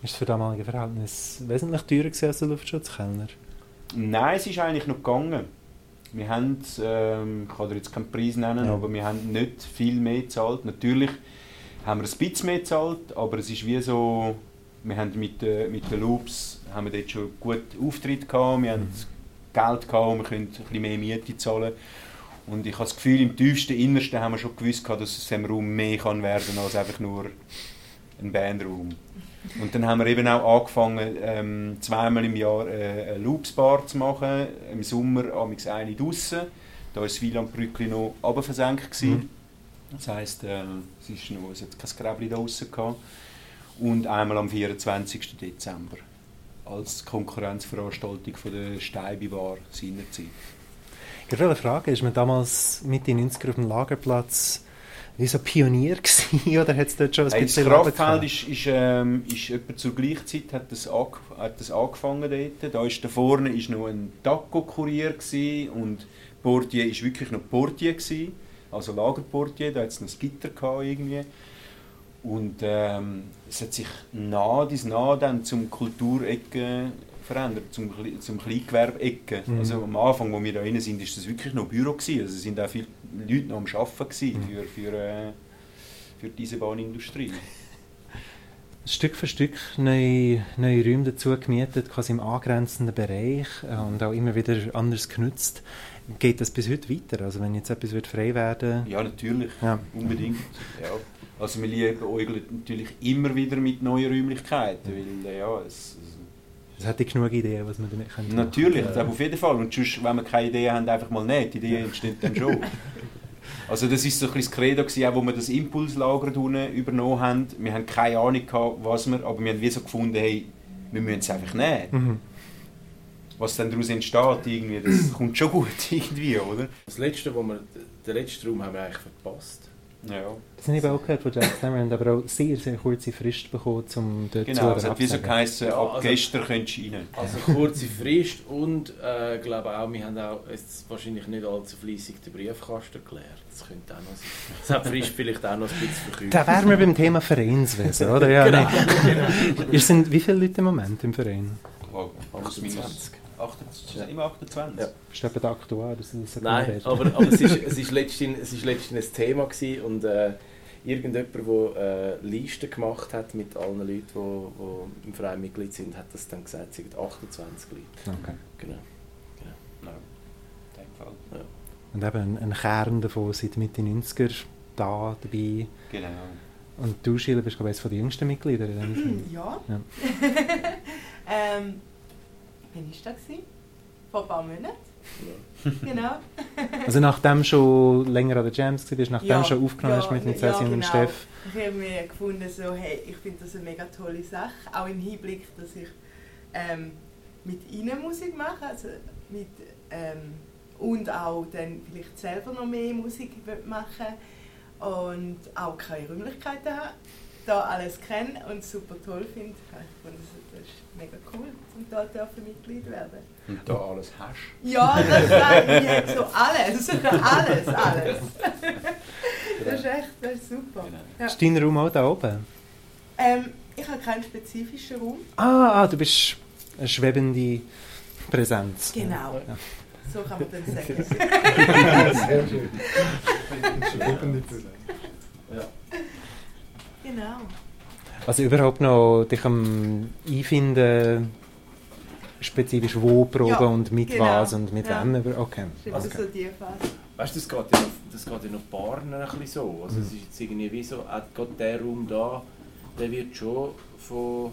Speaker 3: Ist es für damalige Verhältnis wesentlich teurer gewesen als der Luftschutzkeller?
Speaker 5: Nein, es ist eigentlich noch gegangen. Wir haben, ähm, ich kann dir jetzt keinen Preis nennen,
Speaker 3: Ja.
Speaker 5: aber wir haben nicht viel mehr gezahlt. Natürlich haben wir ein bisschen mehr gezahlt, aber es ist wie so, wir haben mit, äh, mit den Loops haben wir dort schon gut Auftritt gehabt, wir haben Geld gehabt, wir können ein bisschen mehr Miete zahlen. Und ich habe das Gefühl, im tiefsten Innersten haben wir schon gewusst, dass es im Raum mehr kann werden als einfach nur ein Bandraum. Und dann haben wir eben auch angefangen, ähm, zweimal im Jahr äh, eine Loopsbar zu machen. Im Sommer amigs eine draussen. Da war das Wielandbrückli noch runterversenkt.
Speaker 3: Mhm.
Speaker 5: Das heisst, äh, es, ist noch, es hat kein Gräbli draussen gehabt. Und einmal am 24. Dezember. Als Konkurrenzveranstaltung von der Steibi-Bar seinerzeit.
Speaker 3: Ich wollte fragen, ist man damals mit den 90er auf dem Lagerplatz wie so Pionier [laughs] gewesen, oder hat es dort schon ein
Speaker 5: Hey, das
Speaker 3: bisschen Leben
Speaker 5: Kraftfeld ist, ist, ähm, ist etwa zur gleichen Zeit hat das, hat das angefangen dort. Da ist da vorne ist noch ein Taco-Kurier und Portier ist wirklich noch Portier gsi, also Lagerportier. Da hat es noch das Gitter gehabt irgendwie. Und ähm, es hat sich nah dies nah dann zum Kulturecke verändert, zum, zum Kleingewerbe-Ecke.
Speaker 3: Mhm.
Speaker 5: Also am Anfang, wo wir da rein sind, ist das wirklich noch Büro gewesen. Also sind auch viele Leute noch am Arbeiten
Speaker 3: Mhm.
Speaker 5: für, für, äh, für diese Bahnindustrie.
Speaker 3: Stück für Stück neue, neue Räume dazu gemietet, quasi im angrenzenden Bereich äh, und auch immer wieder anders genutzt. Geht das bis heute weiter? Also wenn jetzt etwas wird frei werden
Speaker 5: Ja, natürlich.
Speaker 3: Ja.
Speaker 5: Unbedingt. Ja. Also wir liebäugeln natürlich immer wieder mit neuen Räumlichkeiten, weil äh, ja, es,
Speaker 3: es hat keine Ideen, was man damit könnte machen.
Speaker 5: natürlich,
Speaker 3: Ja.
Speaker 5: das auf jeden Fall. Und sonst, wenn wir keine Idee haben, einfach mal nicht. Die Idee entsteht dann schon. [laughs] Also das ist so ein bisschen das Credo, gewesen, auch wo wir das Impulslager unten übernommen haben. Wir haben keine Ahnung gehabt, was wir, aber wir haben wie so gefunden, hey, wir müssen es einfach nehmen.
Speaker 3: Mhm.
Speaker 5: Was dann daraus entsteht, irgendwie, das kommt schon gut [laughs] irgendwie, oder?
Speaker 4: Das letzte, wo wir, den letzten Raum haben wir eigentlich verpasst.
Speaker 5: Ja.
Speaker 3: Das habe ich auch gehört von Jack haben aber auch sehr, sehr kurze Frist bekommen, um dort
Speaker 5: Genau, es
Speaker 3: zu
Speaker 5: hat wie so geheißen,
Speaker 4: Ja,
Speaker 5: ab
Speaker 4: also-
Speaker 5: gestern könntest du rein.
Speaker 4: Also kurze Frist und äh, glaube auch, wir haben auch jetzt wahrscheinlich nicht allzu fleissig den Briefkasten geleert. Das könnte auch noch sein. Das hat Frist vielleicht auch noch ein bisschen verkürzt.
Speaker 3: Da wären wir beim Thema Vereinswesen, oder? Ja, [laughs]
Speaker 4: Genau.
Speaker 3: nein. Ihr sind wie viele Leute im Moment im Verein?
Speaker 5: Oh, plus minus 28. Ist immer 28?
Speaker 4: Ja.
Speaker 3: Bist du etwa der Aktuar? Das ist ein
Speaker 4: Nein, aber, aber es, ist, es, ist letztens, es ist letztens ein Thema gewesen und äh, irgendjemand, der äh, Listen gemacht hat mit allen Leuten, die, die im Verein Mitglied sind, hat das dann gesagt, es sind 28 Leute.
Speaker 3: Okay.
Speaker 4: Genau.
Speaker 5: Nein, in dem Fall.
Speaker 3: Und eben ein, ein Kern davon seit Mitte 90er da dabei.
Speaker 5: Genau.
Speaker 3: Und du, Sheila, bist glaube ich eines von den jüngsten Mitgliedern in dem Sinne. [clears throat]
Speaker 7: Ja.
Speaker 3: Ja. [laughs]
Speaker 7: ähm, wann war das? Vor ein paar Monaten. [laughs] genau. [laughs]
Speaker 3: Also nachdem schon länger an der Jams warst, nachdem
Speaker 7: Ja,
Speaker 3: schon aufgenommen
Speaker 7: ja,
Speaker 3: hast mit dem
Speaker 7: ja,
Speaker 3: Cäsi und dem
Speaker 7: genau.
Speaker 3: Steff.
Speaker 7: Ich habe mir gefunden, so, hey, ich finde das eine mega tolle Sache. Auch im Hinblick, dass ich ähm, mit ihnen Musik mache. Also mit, ähm, und auch dann vielleicht selber noch mehr Musik machen und auch keine Räumlichkeiten habe. Da alles kennen und super toll finde. Ich fand das, das ist mega cool, um da dürfen Mitglied werden.
Speaker 5: Und da alles hast.
Speaker 7: Ja, das sage ich jetzt so alles. [laughs] Alles, alles. [laughs] Das ist echt das ist super. Ja.
Speaker 3: Ist dein Raum auch da oben?
Speaker 7: Ähm, ich habe keinen spezifischen Raum.
Speaker 3: Ah, ah, du bist eine schwebende Präsenz.
Speaker 7: Genau.
Speaker 3: Ja.
Speaker 7: So kann man dann [laughs] sagen.
Speaker 6: Sehr schön. Schwebende Präsenz.
Speaker 7: Genau.
Speaker 3: Also überhaupt noch dich am Einfinden, spezifisch wo proben
Speaker 7: Ja,
Speaker 3: und mit
Speaker 7: genau.
Speaker 3: was und mit
Speaker 7: Ja.
Speaker 3: wem. Okay.
Speaker 7: Das
Speaker 4: Also
Speaker 7: ist so die Phase.
Speaker 4: Weißt du, das geht ja, noch- das geht ja noch Baren ein bisschen so. Also es ist jetzt irgendwie wie so, auch gerade der Raum da, der wird schon von,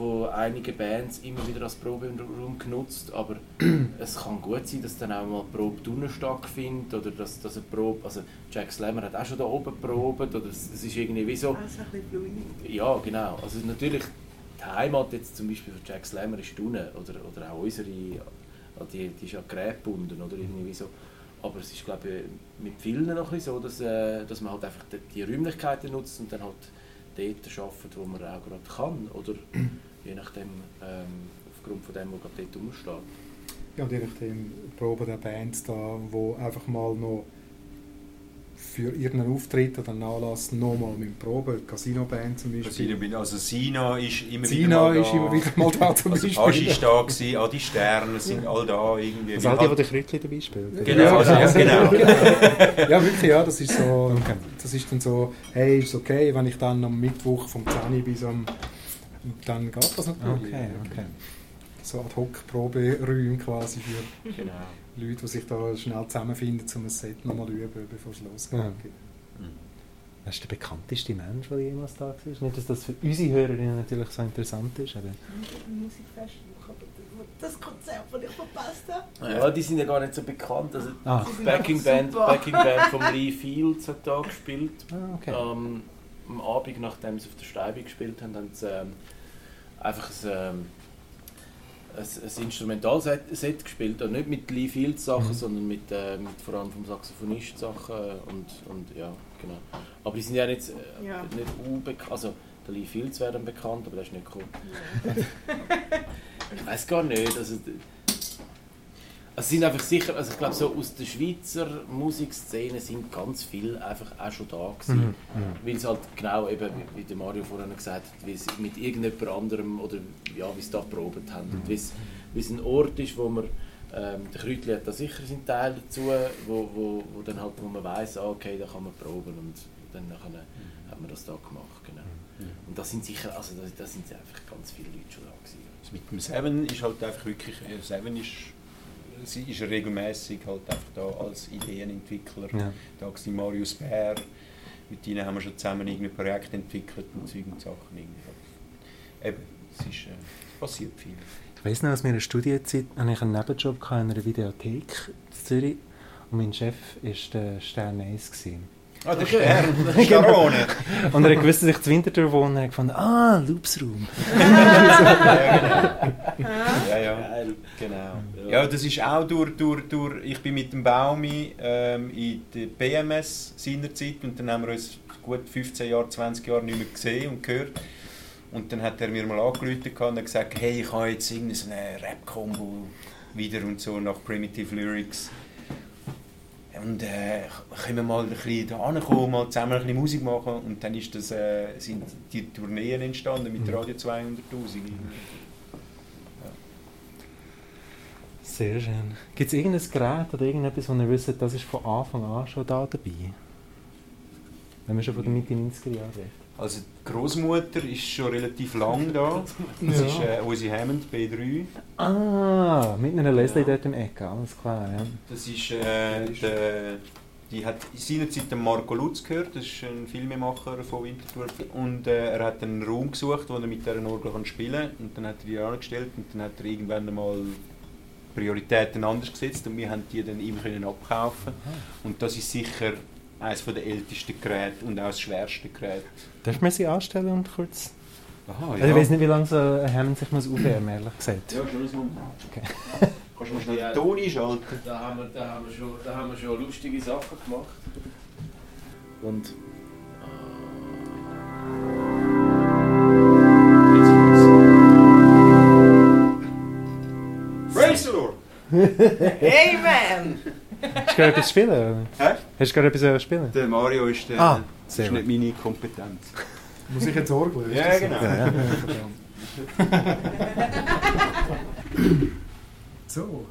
Speaker 4: von einigen Bands immer wieder als Proberaum genutzt, aber [clears throat] es kann gut sein, dass dann auch mal die Probe drinnen stattfindet oder dass, dass eine Probe, also Jack Slammer hat auch schon da oben probt oder es, es ist irgendwie wie so,
Speaker 7: Also ein bisschen
Speaker 4: ja, genau. Also natürlich, die Heimat jetzt zum Beispiel von Jack Slammer ist unten, oder, oder auch unsere, ah, die, die ist ja gerätgebunden, oder irgendwie so. Aber es ist, glaube ich, mit vielen noch ein so, dass, äh, dass man halt einfach die, die Räumlichkeiten nutzt und dann halt dort arbeitet, wo man auch gerade kann, oder [clears throat] je nachdem, ähm, aufgrund von dem, was gerade dort rumsteht.
Speaker 6: Ja, und je nachdem proben der Bands da, wo einfach mal noch für irgendeinen Auftritt oder einen Anlass nochmal mit Proben, Casino-Band zum Beispiel.
Speaker 5: Also Sina ist immer
Speaker 6: Sina
Speaker 5: wieder mal
Speaker 6: ist
Speaker 5: da.
Speaker 6: immer wieder mal da zum
Speaker 5: Also
Speaker 6: Beispiel.
Speaker 5: Asch ist da gewesen, Adi Sterne sind all da irgendwie.
Speaker 3: Also all die, die den Krütli dabei spielen.
Speaker 5: Genau, also, ja, genau. [laughs]
Speaker 6: Ja, wirklich, ja, das ist so, das ist dann so, hey, ist okay, wenn ich dann am Mittwoch vom 10 bis am, dann geht das natürlich.
Speaker 3: Okay, okay.
Speaker 6: So Ad-Hoc-Proberäume quasi für
Speaker 4: Genau.
Speaker 6: Leute, die sich da schnell zusammenfinden, um ein Set nochmal zu üben, bevor es losgeht.
Speaker 3: Ja. Das ist der bekannteste Mensch, der jemals da war. Nicht, dass das für unsere Hörerinnen natürlich so interessant ist, aber
Speaker 7: Musikfest, aber das Konzert, das ich verpasst habe.
Speaker 4: Ja, die sind ja gar nicht so bekannt. Also,
Speaker 3: Ah.
Speaker 4: die Backing Band. Backing Band von Lee Fields hat da gespielt.
Speaker 3: ah, okay.
Speaker 4: Ähm, am Abend, nachdem sie auf der Steibe gespielt haben, haben sie ähm, einfach ein, ähm, ein, ein Instrumentalset Set gespielt. Also nicht mit Lee Fields Sachen,
Speaker 3: Mhm.
Speaker 4: sondern mit, äh, mit vor allem vom Saxophonist Sachen und, und ja, genau. Aber die sind ja nicht, äh,
Speaker 7: Ja.
Speaker 4: nicht unbekannt. Also der Lee Fields wäre dann bekannt, aber der ist nicht gekommen. [laughs] Ich weiß gar nicht. Also, also sind einfach sicher, also ich glaube so aus der Schweizer Musikszene sind ganz viele einfach auch schon da gewesen.
Speaker 3: Mhm. Mhm.
Speaker 4: Weil es halt genau eben, wie- der Mario vorhin gesagt hat, wie es mit irgendjemand anderem oder ja, wie sie da probiert haben. Und wie es, wie es ein Ort ist, wo man, ähm, der Kräutli hat da sicher seinen Teil dazu, wo, wo, wo dann halt, wo man weiss, ah, okay, da kann man proben und dann nachher hat man das da gemacht, genau. Und da sind sicher, also da, sind einfach ganz viele Leute schon da gewesen.
Speaker 5: Also mit dem Seven ist halt einfach wirklich, äh, Seven ist, sie ist regelmäßig halt einfach da als Ideenentwickler.
Speaker 3: Ja.
Speaker 5: Da war Marius Bär, mit ihnen haben wir schon zusammen irgendein Projekt entwickelt und und Sachen. irgendwie. Eben, es ist, äh, es passiert viel.
Speaker 3: Ich weiss noch, aus meiner Studienzeit hatte ich einen Nebenjob in einer Videothek in Zürich und mein Chef war der Stern 1. Gewesen.
Speaker 5: Ah, der. Stern, Starone. [laughs]
Speaker 3: Und er gewusst, dass ich zu Winterthur wohne und hat gefunden, ah, Loopsraum.
Speaker 5: Ja, ja.
Speaker 4: Genau.
Speaker 5: Ja, das ist auch durch, durch, durch ich bin mit dem Baumi ähm, in der BMS seinerzeit und dann haben wir uns gut 15 Jahre, 20 Jahre nicht mehr gesehen und gehört. Und dann hat er mir mal angerufen und hat gesagt, hey, ich habe jetzt irgendeine Rap-Combo wieder und so nach Primitive Lyrics. Und äh, können wir mal ein bisschen da ankommen, mal zusammen ein bisschen Musik machen. Und dann ist das, äh, sind die Tourneen entstanden mit
Speaker 3: Mhm.
Speaker 5: Radio 200'000.
Speaker 3: Sehr schön. Gibt es irgendein Gerät oder irgendetwas, wo ihr wisst, das ist von Anfang an schon da dabei? Wenn wir schon von der Mitte 90er Jahre reden.
Speaker 5: Also die Großmutter ist schon relativ lang da. [laughs] Das
Speaker 6: Ja.
Speaker 5: ist äh, unsere Hammond B3.
Speaker 3: Ah, mit einer Leslie
Speaker 5: Ja.
Speaker 3: dort im Eck, alles klar. Ja.
Speaker 5: Das ist äh, der die hat seinerzeit den Marco Lutz gehört, das ist ein Filmemacher von Winterthur. Und äh, er hat einen Raum gesucht, wo er mit dieser Orgel kann spielen kann. Und dann hat er die angestellt und dann hat er irgendwann einmal Prioritäten anders gesetzt und wir haben die dann ihm können abkaufen. Und das ist sicher eines der ältesten Geräte und auch das schwerste Gerät.
Speaker 3: Darf man sie anstellen und kurz...
Speaker 5: Aha,
Speaker 3: Also ich weiß nicht, wie lange so ein Hammond sich muss aufwärmen ehrlich gesagt.
Speaker 5: Ja, schon ein Moment.
Speaker 3: Okay.
Speaker 5: Kannst du mal schnell den Ton einschalten?
Speaker 4: Da haben wir, da haben wir, schon, da haben wir schon lustige Sachen gemacht. Und.
Speaker 5: The Lord!
Speaker 7: Amen!
Speaker 3: Hast du gerade etwas spielen? oder?
Speaker 5: Hä?
Speaker 3: Hast du gerade etwas äh, spielen?
Speaker 5: Der Mario ist, der,
Speaker 3: Ah,
Speaker 5: ist
Speaker 3: sehr
Speaker 5: nicht meine Kompetenz. [laughs]
Speaker 6: Muss ich jetzt Orgel? ist
Speaker 5: Ja, genau.
Speaker 3: Ja, ja. [laughs]
Speaker 6: So.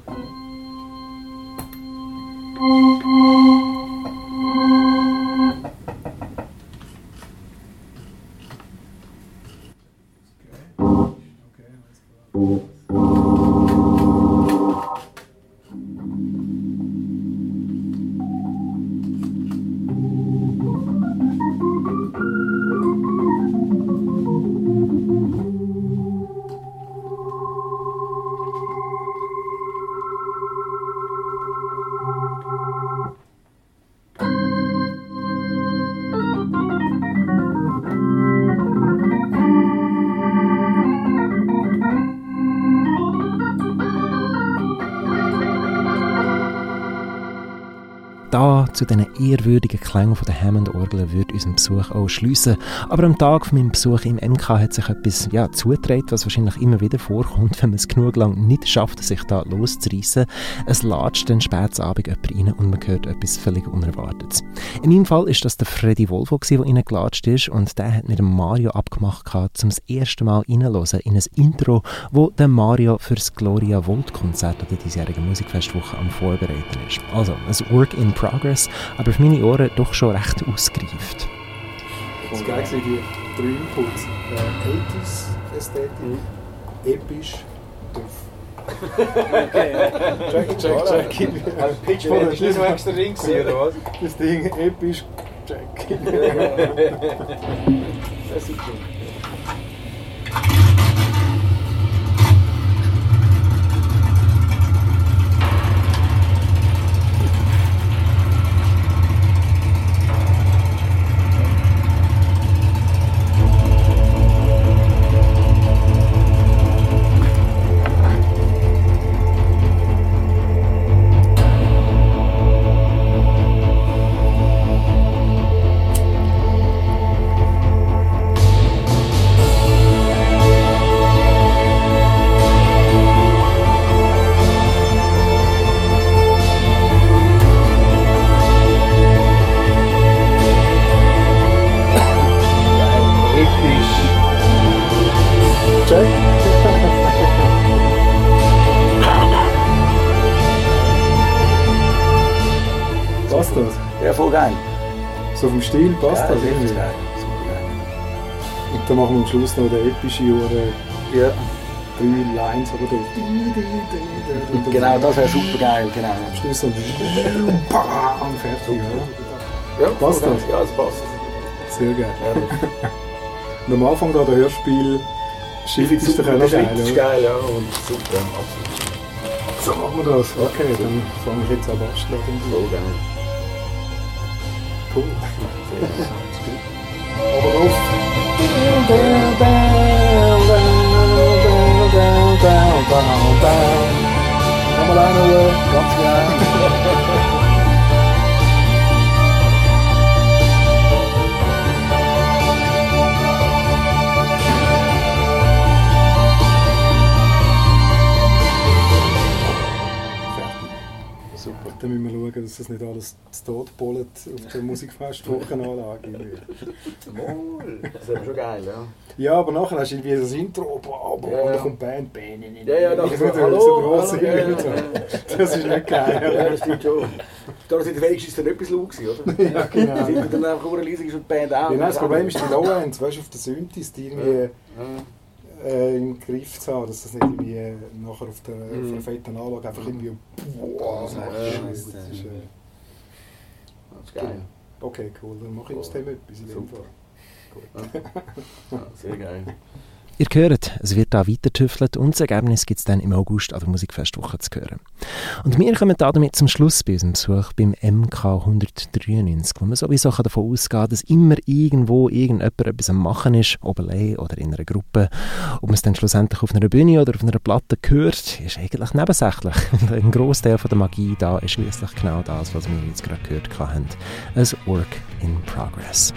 Speaker 3: Zu diesen ehrwürdigen Klängen von der Hammond-Orgel würde unseren Besuch auch schliessen. Aber am Tag von meinem Besuch im MK hat sich etwas ja, zugetragen, was wahrscheinlich immer wieder vorkommt, wenn man es genug lang nicht schafft, sich da loszureissen. Es latscht dann spät Abend jemand rein und man hört etwas völlig Unerwartetes. In meinem Fall ist das der Freddy gewesen, der reingelatscht ist und der hat mit dem Mario abgemacht, gehabt, um das erste Mal reinzuhören in ein Intro, wo der Mario für das Gloria Volt Konzert an der diesjährigen Musikfestwoche am Vorbereiten ist. Also, ein Work in Progress, aber für meine Ohren doch schon recht ausgereift.
Speaker 6: Das geil sind die drei Inputs. Äh, 80s Ästhetik, episch, doof. [laughs] Check, check, check.
Speaker 5: Pitch
Speaker 6: Oder
Speaker 5: ist nicht so extra Ring oder was?
Speaker 6: Das Ding episch, check. [laughs]
Speaker 5: Das ist gut.
Speaker 6: Vom Stil passt
Speaker 8: ja,
Speaker 6: das irgendwie.
Speaker 8: ist geil.
Speaker 6: Und dann machen wir am Schluss noch den epischen Jahre
Speaker 8: Ja,
Speaker 6: drei Lines, aber da.
Speaker 8: genau, das wäre super geil. Genau.
Speaker 6: Am Schluss dann. Bam, fertig, oder?
Speaker 8: Ja,
Speaker 6: Passt das?
Speaker 8: Ja, es passt.
Speaker 6: Sehr geil.
Speaker 8: Ja,
Speaker 6: Und am Anfang da der Hörspiel Shift ist doch auch noch
Speaker 8: das
Speaker 6: geil,
Speaker 8: ist
Speaker 6: oder?
Speaker 8: geil, ja, und super, absolut.
Speaker 6: So machen wir das. Okay, dann fange ich jetzt an basteln.
Speaker 8: Voll geil.
Speaker 6: cool. sounds good. Down, down, down,
Speaker 8: down,
Speaker 6: down, down, down, down, down, das nicht alles zu Tod bollet auf der Musikfestwochenanlage.
Speaker 8: Moll. Das wäre schon geil, ja.
Speaker 6: Ja, aber nachher hast du irgendwie das Intro, boah, boah,
Speaker 8: Ja, ja.
Speaker 6: dann kommt Band, Band,
Speaker 8: Ja, ja,
Speaker 6: das
Speaker 8: das
Speaker 6: ist
Speaker 8: ist
Speaker 6: nicht
Speaker 8: hallo,
Speaker 6: so gross
Speaker 8: ja.
Speaker 6: Das ist nicht geil.
Speaker 8: Ja, das stimmt schon. Da sind wenigstens dann etwas laut gewesen, oder?
Speaker 6: Ja, genau.
Speaker 8: Sind wir dann einfach urleisig ist und die Band auch.
Speaker 6: Ja, nein, das Problem ist die Low-Ends, weißt du, auf der Synthes, die irgendwie äh, im Griff zu haben, dass das nicht irgendwie äh, nachher auf der, auf
Speaker 8: Mhm.
Speaker 6: der fetten Anlage einfach irgendwie boah,
Speaker 8: Ja,
Speaker 6: macht.
Speaker 8: ja,
Speaker 6: das ist,
Speaker 8: geil.
Speaker 6: Okay, cool. Dann mache ich aus dem etwas in
Speaker 8: Super.
Speaker 6: Fall. [laughs]
Speaker 8: Ja, sehr geil.
Speaker 3: Ihr hört, es wird da weiter tüftelt und das Ergebnis gibt es dann im August an der Musikfestwoche zu hören. Und wir kommen da damit zum Schluss bei unserem Besuch beim MK 193, wo man sowieso davon ausgehen kann, dass immer irgendwo irgendjemand etwas am Machen ist, ob allein oder in einer Gruppe. Ob man es dann schlussendlich auf einer Bühne oder auf einer Platte hört, ist eigentlich nebensächlich. [laughs] Ein Großteil von der Magie da ist schließlich genau das, was wir jetzt gerade gehört haben. Ein Work in Progress.